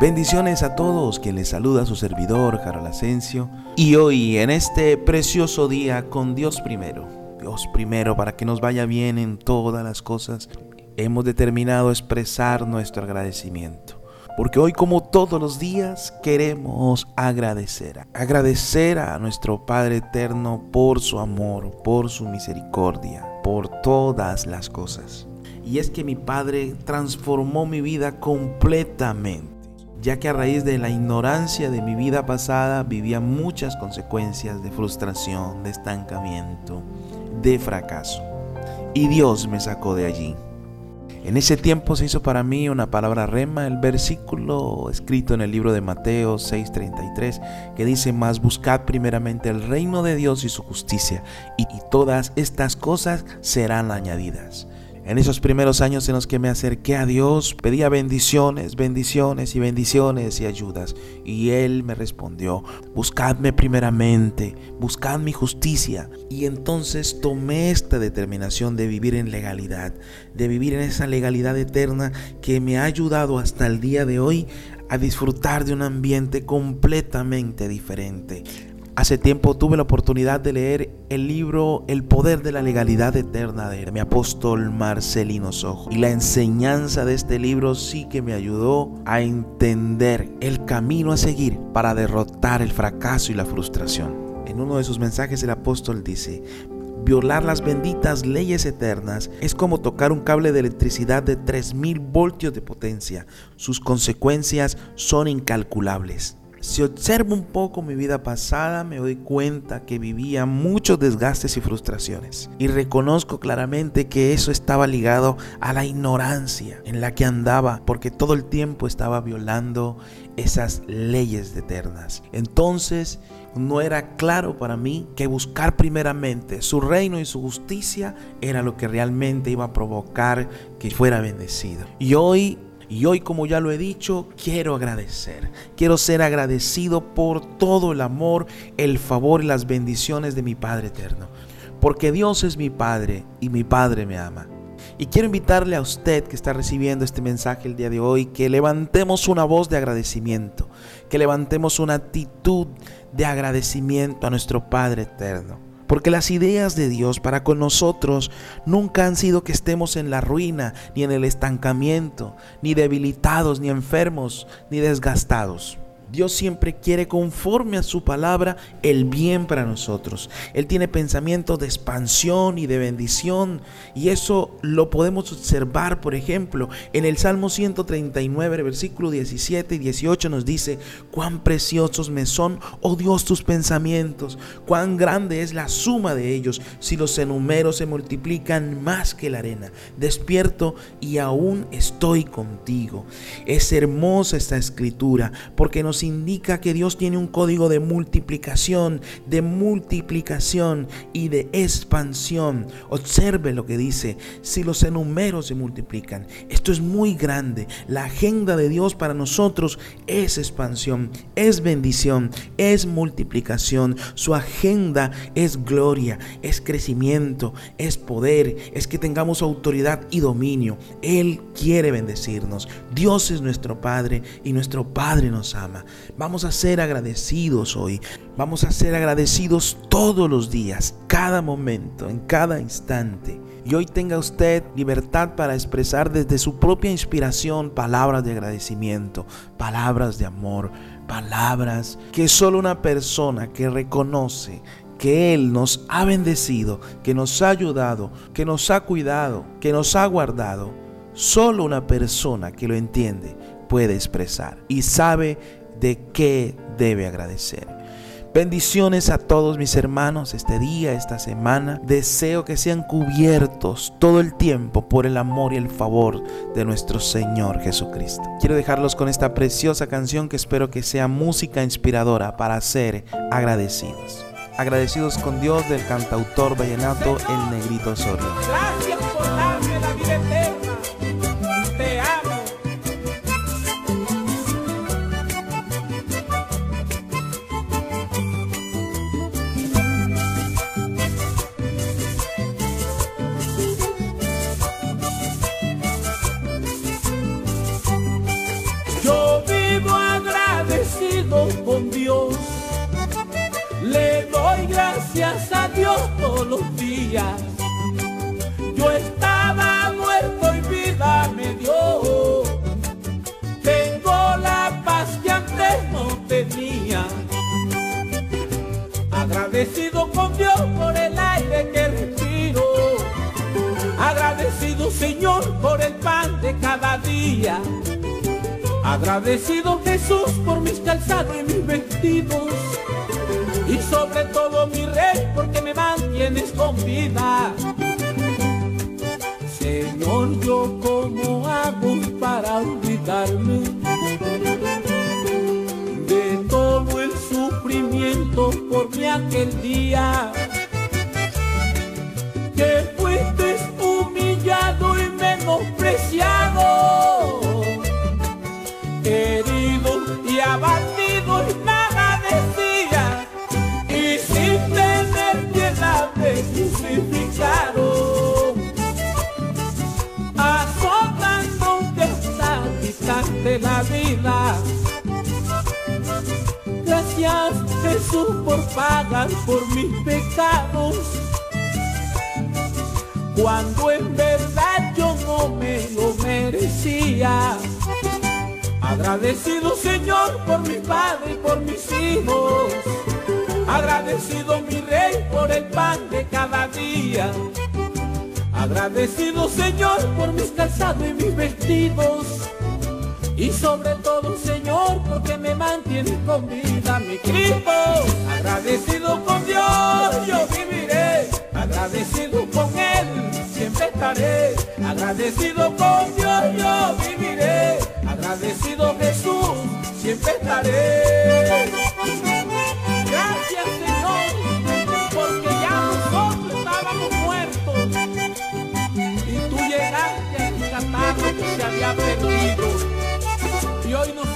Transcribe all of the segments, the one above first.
Bendiciones a todos, que les saluda su servidor, Carol Asensio. Y hoy, en este precioso día, con Dios primero, Dios primero, para que nos vaya bien en todas las cosas, hemos determinado expresar nuestro agradecimiento. Porque hoy, como todos los días, queremos agradecer. Agradecer a nuestro Padre Eterno por su amor, por su misericordia, por todas las cosas. Y es que mi Padre transformó mi vida completamente ya que a raíz de la ignorancia de mi vida pasada vivía muchas consecuencias de frustración, de estancamiento, de fracaso. Y Dios me sacó de allí. En ese tiempo se hizo para mí una palabra rema, el versículo escrito en el libro de Mateo 6:33, que dice, más buscad primeramente el reino de Dios y su justicia, y todas estas cosas serán añadidas. En esos primeros años en los que me acerqué a Dios, pedía bendiciones, bendiciones y bendiciones y ayudas. Y Él me respondió, buscadme primeramente, buscad mi justicia. Y entonces tomé esta determinación de vivir en legalidad, de vivir en esa legalidad eterna que me ha ayudado hasta el día de hoy a disfrutar de un ambiente completamente diferente. Hace tiempo tuve la oportunidad de leer el libro El poder de la legalidad eterna de mi apóstol Marcelino Sojo. Y la enseñanza de este libro sí que me ayudó a entender el camino a seguir para derrotar el fracaso y la frustración. En uno de sus mensajes el apóstol dice, Violar las benditas leyes eternas es como tocar un cable de electricidad de 3000 voltios de potencia. Sus consecuencias son incalculables. Si observo un poco mi vida pasada, me doy cuenta que vivía muchos desgastes y frustraciones. Y reconozco claramente que eso estaba ligado a la ignorancia en la que andaba, porque todo el tiempo estaba violando esas leyes eternas. Entonces, no era claro para mí que buscar primeramente su reino y su justicia era lo que realmente iba a provocar que fuera bendecido. Y hoy y hoy, como ya lo he dicho, quiero agradecer. Quiero ser agradecido por todo el amor, el favor y las bendiciones de mi Padre eterno. Porque Dios es mi Padre y mi Padre me ama. Y quiero invitarle a usted que está recibiendo este mensaje el día de hoy que levantemos una voz de agradecimiento, que levantemos una actitud de agradecimiento a nuestro Padre eterno. Porque las ideas de Dios para con nosotros nunca han sido que estemos en la ruina, ni en el estancamiento, ni debilitados, ni enfermos, ni desgastados. Dios siempre quiere conforme a su palabra el bien para nosotros. Él tiene pensamientos de expansión y de bendición y eso lo podemos observar, por ejemplo, en el Salmo 139, versículo 17 y 18 nos dice, cuán preciosos me son, oh Dios, tus pensamientos, cuán grande es la suma de ellos, si los enumero se multiplican más que la arena. Despierto y aún estoy contigo. Es hermosa esta escritura porque nos indica que Dios tiene un código de multiplicación, de multiplicación y de expansión. Observe lo que dice, si los números se multiplican. Esto es muy grande. La agenda de Dios para nosotros es expansión, es bendición, es multiplicación. Su agenda es gloria, es crecimiento, es poder, es que tengamos autoridad y dominio. Él quiere bendecirnos. Dios es nuestro Padre y nuestro Padre nos ama. Vamos a ser agradecidos hoy. Vamos a ser agradecidos todos los días, cada momento, en cada instante. Y hoy tenga usted libertad para expresar desde su propia inspiración palabras de agradecimiento, palabras de amor, palabras que solo una persona que reconoce que Él nos ha bendecido, que nos ha ayudado, que nos ha cuidado, que nos ha guardado, solo una persona que lo entiende puede expresar y sabe de qué debe agradecer. Bendiciones a todos mis hermanos este día, esta semana. Deseo que sean cubiertos todo el tiempo por el amor y el favor de nuestro Señor Jesucristo. Quiero dejarlos con esta preciosa canción que espero que sea música inspiradora para ser agradecidos. Agradecidos con Dios del cantautor vallenato El Negrito Osorio. con Dios. Le doy gracias a Dios todos los días. Agradecido Jesús por mis calzados y mis vestidos. Y sobre todo mi rey porque me mantienes con vida. Señor, yo cómo hago para olvidarme de todo el sufrimiento por mi aquel día. Pagar por mis pecados. Cuando en verdad yo no me lo merecía. Agradecido Señor por mi padre y por mis hijos. Agradecido mi rey por el pan de cada día. Agradecido Señor por mis calzados y mis vestidos. Y sobre todo Señor porque me mantienes con vida mi Cristo. Agradecido con Dios yo viviré. Agradecido con Él siempre estaré. Agradecido con Dios yo viviré. Agradecido Jesús siempre estaré. Gracias Señor porque ya nosotros estábamos muertos y tú llegaste se había perdido. Y hoy nos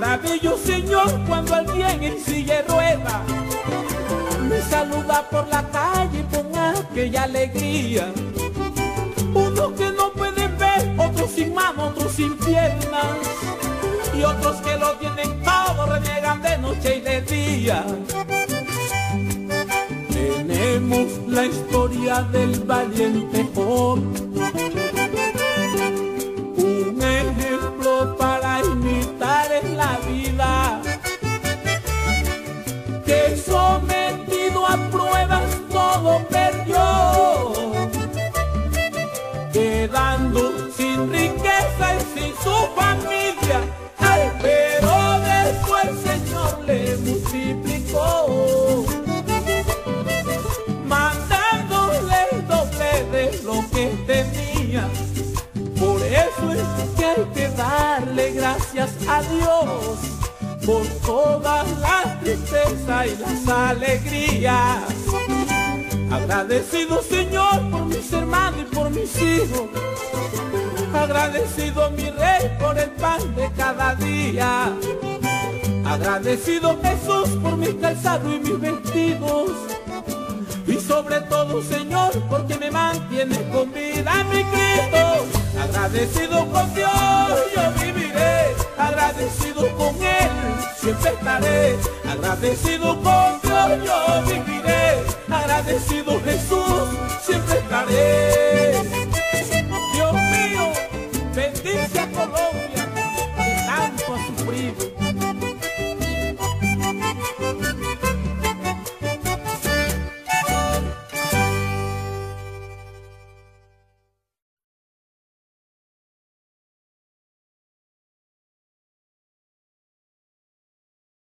maravillo, Señor, cuando alguien en silla rueda me saluda por la calle con aquella alegría. Unos que no pueden ver, otros sin mano, otros sin piernas. Y otros que lo tienen todo, reniegan de noche y de día. Tenemos la historia del valiente Job. A Dios por todas las tristezas y las alegrías. Agradecido Señor por mis hermanos y por mis hijos. Agradecido mi rey por el pan de cada día. Agradecido Jesús por mis calzados y mis vestidos. Y sobre todo, Señor, porque me mantienes con vida, mi Cristo. Agradecido con Dios, yo viviré. Agradecido con Él, siempre estaré. Agradecido con Dios, yo viviré. Agradecido Jesús, siempre estaré. Justicia Colombia, que tanto ha sufrido.